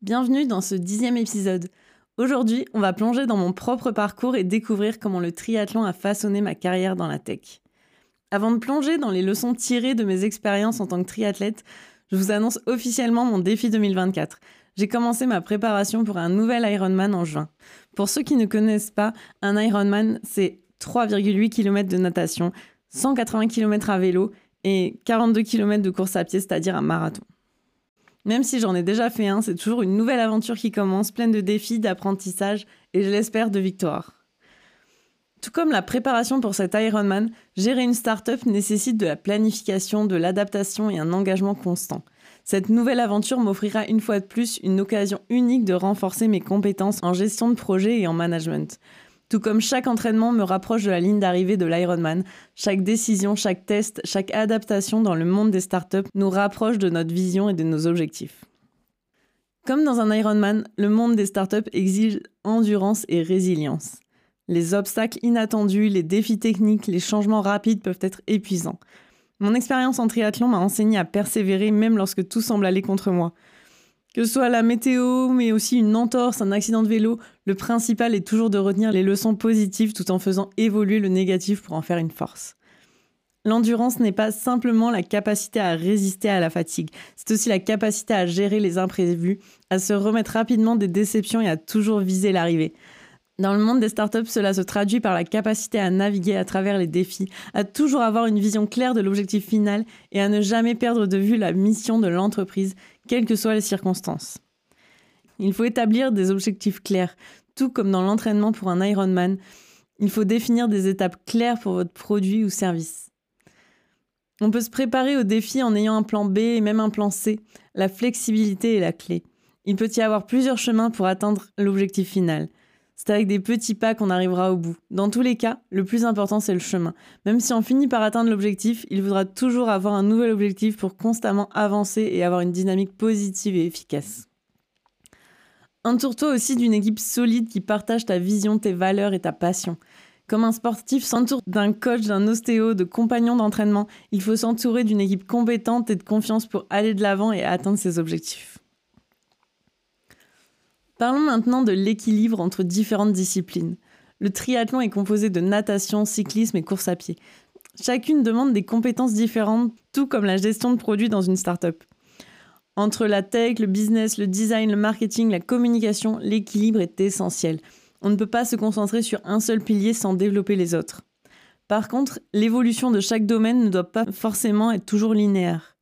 Bienvenue dans ce dixième épisode. Aujourd'hui, on va plonger dans mon propre parcours et découvrir comment le triathlon a façonné ma carrière dans la tech. Avant de plonger dans les leçons tirées de mes expériences en tant que triathlète, je vous annonce officiellement mon défi 2024. J'ai commencé ma préparation pour un nouvel Ironman en juin. Pour ceux qui ne connaissent pas, un Ironman, c'est 3,8 km de natation, 180 km à vélo et 42 km de course à pied, c'est-à-dire un marathon. Même si j'en ai déjà fait un, c'est toujours une nouvelle aventure qui commence, pleine de défis, d'apprentissage et je l'espère de victoire. Tout comme la préparation pour cet Ironman, gérer une start-up nécessite de la planification, de l'adaptation et un engagement constant. Cette nouvelle aventure m'offrira une fois de plus une occasion unique de renforcer mes compétences en gestion de projet et en management. Tout comme chaque entraînement me rapproche de la ligne d'arrivée de l'Ironman, chaque décision, chaque test, chaque adaptation dans le monde des startups nous rapproche de notre vision et de nos objectifs. Comme dans un Ironman, le monde des startups exige endurance et résilience. Les obstacles inattendus, les défis techniques, les changements rapides peuvent être épuisants. Mon expérience en triathlon m'a enseigné à persévérer même lorsque tout semble aller contre moi. Que ce soit la météo, mais aussi une entorse, un accident de vélo, le principal est toujours de retenir les leçons positives tout en faisant évoluer le négatif pour en faire une force. L'endurance n'est pas simplement la capacité à résister à la fatigue, c'est aussi la capacité à gérer les imprévus, à se remettre rapidement des déceptions et à toujours viser l'arrivée. Dans le monde des startups, cela se traduit par la capacité à naviguer à travers les défis, à toujours avoir une vision claire de l'objectif final et à ne jamais perdre de vue la mission de l'entreprise, quelles que soient les circonstances. Il faut établir des objectifs clairs, tout comme dans l'entraînement pour un Ironman. Il faut définir des étapes claires pour votre produit ou service. On peut se préparer au défi en ayant un plan B et même un plan C. La flexibilité est la clé. Il peut y avoir plusieurs chemins pour atteindre l'objectif final. C'est avec des petits pas qu'on arrivera au bout. Dans tous les cas, le plus important, c'est le chemin. Même si on finit par atteindre l'objectif, il faudra toujours avoir un nouvel objectif pour constamment avancer et avoir une dynamique positive et efficace. Entoure-toi aussi d'une équipe solide qui partage ta vision, tes valeurs et ta passion. Comme un sportif s'entoure d'un coach, d'un ostéo, de compagnons d'entraînement, il faut s'entourer d'une équipe compétente et de confiance pour aller de l'avant et atteindre ses objectifs. Parlons maintenant de l'équilibre entre différentes disciplines. Le triathlon est composé de natation, cyclisme et course à pied. Chacune demande des compétences différentes, tout comme la gestion de produits dans une start-up. Entre la tech, le business, le design, le marketing, la communication, l'équilibre est essentiel. On ne peut pas se concentrer sur un seul pilier sans développer les autres. Par contre, l'évolution de chaque domaine ne doit pas forcément être toujours linéaire.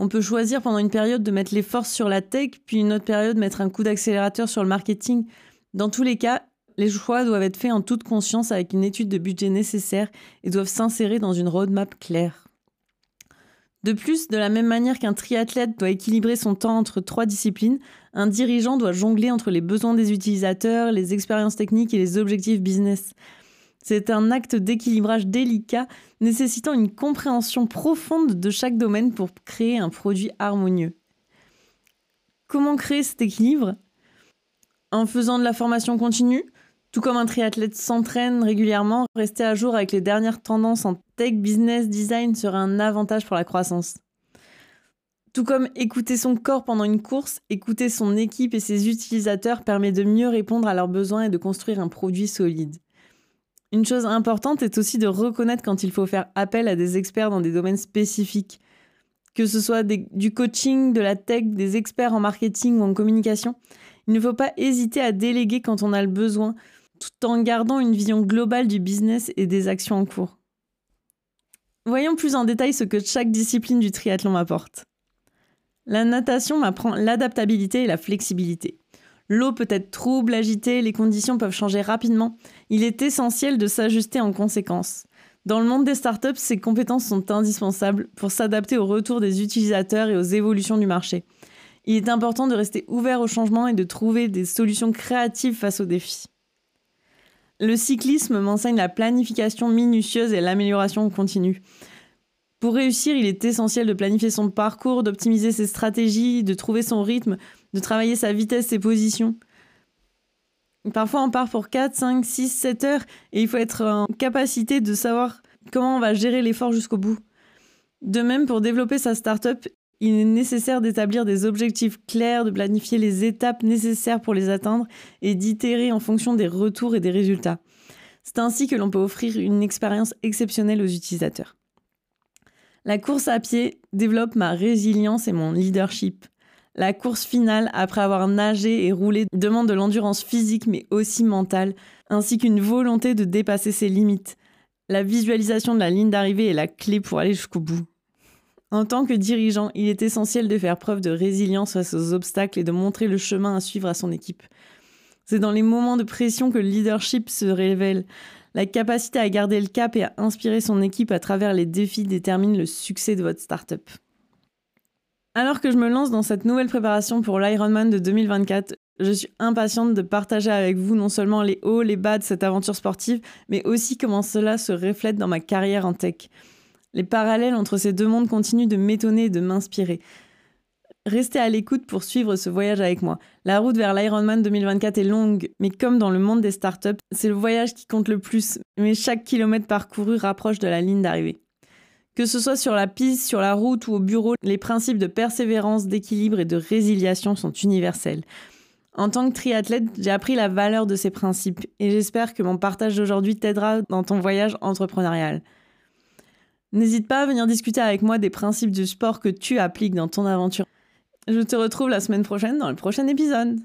On peut choisir pendant une période de mettre les forces sur la tech, puis une autre période mettre un coup d'accélérateur sur le marketing. Dans tous les cas, les choix doivent être faits en toute conscience avec une étude de budget nécessaire et doivent s'insérer dans une roadmap claire. De plus, de la même manière qu'un triathlète doit équilibrer son temps entre trois disciplines, un dirigeant doit jongler entre les besoins des utilisateurs, les expériences techniques et les objectifs business. C'est un acte d'équilibrage délicat nécessitant une compréhension profonde de chaque domaine pour créer un produit harmonieux. Comment créer cet équilibre? En faisant de la formation continue, tout comme un triathlète s'entraîne régulièrement, rester à jour avec les dernières tendances en tech, business, design sera un avantage pour la croissance. Tout comme écouter son corps pendant une course, écouter son équipe et ses utilisateurs permet de mieux répondre à leurs besoins et de construire un produit solide. Une chose importante est aussi de reconnaître quand il faut faire appel à des experts dans des domaines spécifiques, que ce soit du coaching, de la tech, des experts en marketing ou en communication. Il ne faut pas hésiter à déléguer quand on a le besoin, tout en gardant une vision globale du business et des actions en cours. Voyons plus en détail ce que chaque discipline du triathlon m'apporte. La natation m'apprend l'adaptabilité et la flexibilité. L'eau peut être trouble, agitée, les conditions peuvent changer rapidement. Il est essentiel de s'ajuster en conséquence. Dans le monde des startups, ces compétences sont indispensables pour s'adapter au retour des utilisateurs et aux évolutions du marché. Il est important de rester ouvert au changement et de trouver des solutions créatives face aux défis. Le cyclisme m'enseigne la planification minutieuse et l'amélioration continue. Pour réussir, il est essentiel de planifier son parcours, d'optimiser ses stratégies, de trouver son rythme, de travailler sa vitesse, ses positions. Parfois, on part pour 4, 5, 6, 7 heures et il faut être en capacité de savoir comment on va gérer l'effort jusqu'au bout. De même, pour développer sa startup, Il est nécessaire d'établir des objectifs clairs, de planifier les étapes nécessaires pour les atteindre et d'itérer en fonction des retours et des résultats. C'est ainsi que l'on peut offrir une expérience exceptionnelle aux utilisateurs. La course à pied développe ma résilience et mon leadership. La course finale, après avoir nagé et roulé, demande de l'endurance physique mais aussi mentale, ainsi qu'une volonté de dépasser ses limites. La visualisation de la ligne d'arrivée est la clé pour aller jusqu'au bout. En tant que dirigeant, il est essentiel de faire preuve de résilience face aux obstacles et de montrer le chemin à suivre à son équipe. C'est dans les moments de pression que le leadership se révèle. La capacité à garder le cap et à inspirer son équipe à travers les défis détermine le succès de votre startup. Alors que je me lance dans cette nouvelle préparation pour l'Ironman de 2024, je suis impatiente de partager avec vous non seulement les hauts, les bas de cette aventure sportive, mais aussi comment cela se reflète dans ma carrière en tech. Les parallèles entre ces deux mondes continuent de m'étonner et de m'inspirer. Restez à l'écoute pour suivre ce voyage avec moi. La route vers l'Ironman 2024 est longue, mais comme dans le monde des startups, c'est le voyage qui compte le plus, mais chaque kilomètre parcouru rapproche de la ligne d'arrivée. Que ce soit sur la piste, sur la route ou au bureau, les principes de persévérance, d'équilibre et de résiliation sont universels. En tant que triathlète, j'ai appris la valeur de ces principes et j'espère que mon partage d'aujourd'hui t'aidera dans ton voyage entrepreneurial. N'hésite pas à venir discuter avec moi des principes du sport que tu appliques dans ton aventure. Je te retrouve la semaine prochaine dans le prochain épisode.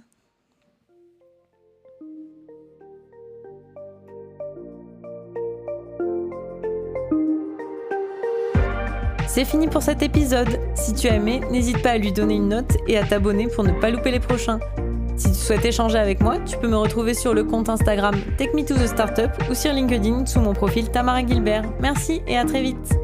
C'est fini pour cet épisode. Si tu as aimé, n'hésite pas à lui donner une note et à t'abonner pour ne pas louper les prochains. Si tu souhaites échanger avec moi, tu peux me retrouver sur le compte Instagram Take Me to the Startup ou sur LinkedIn sous mon profil Tamara Gilbert. Merci et à très vite.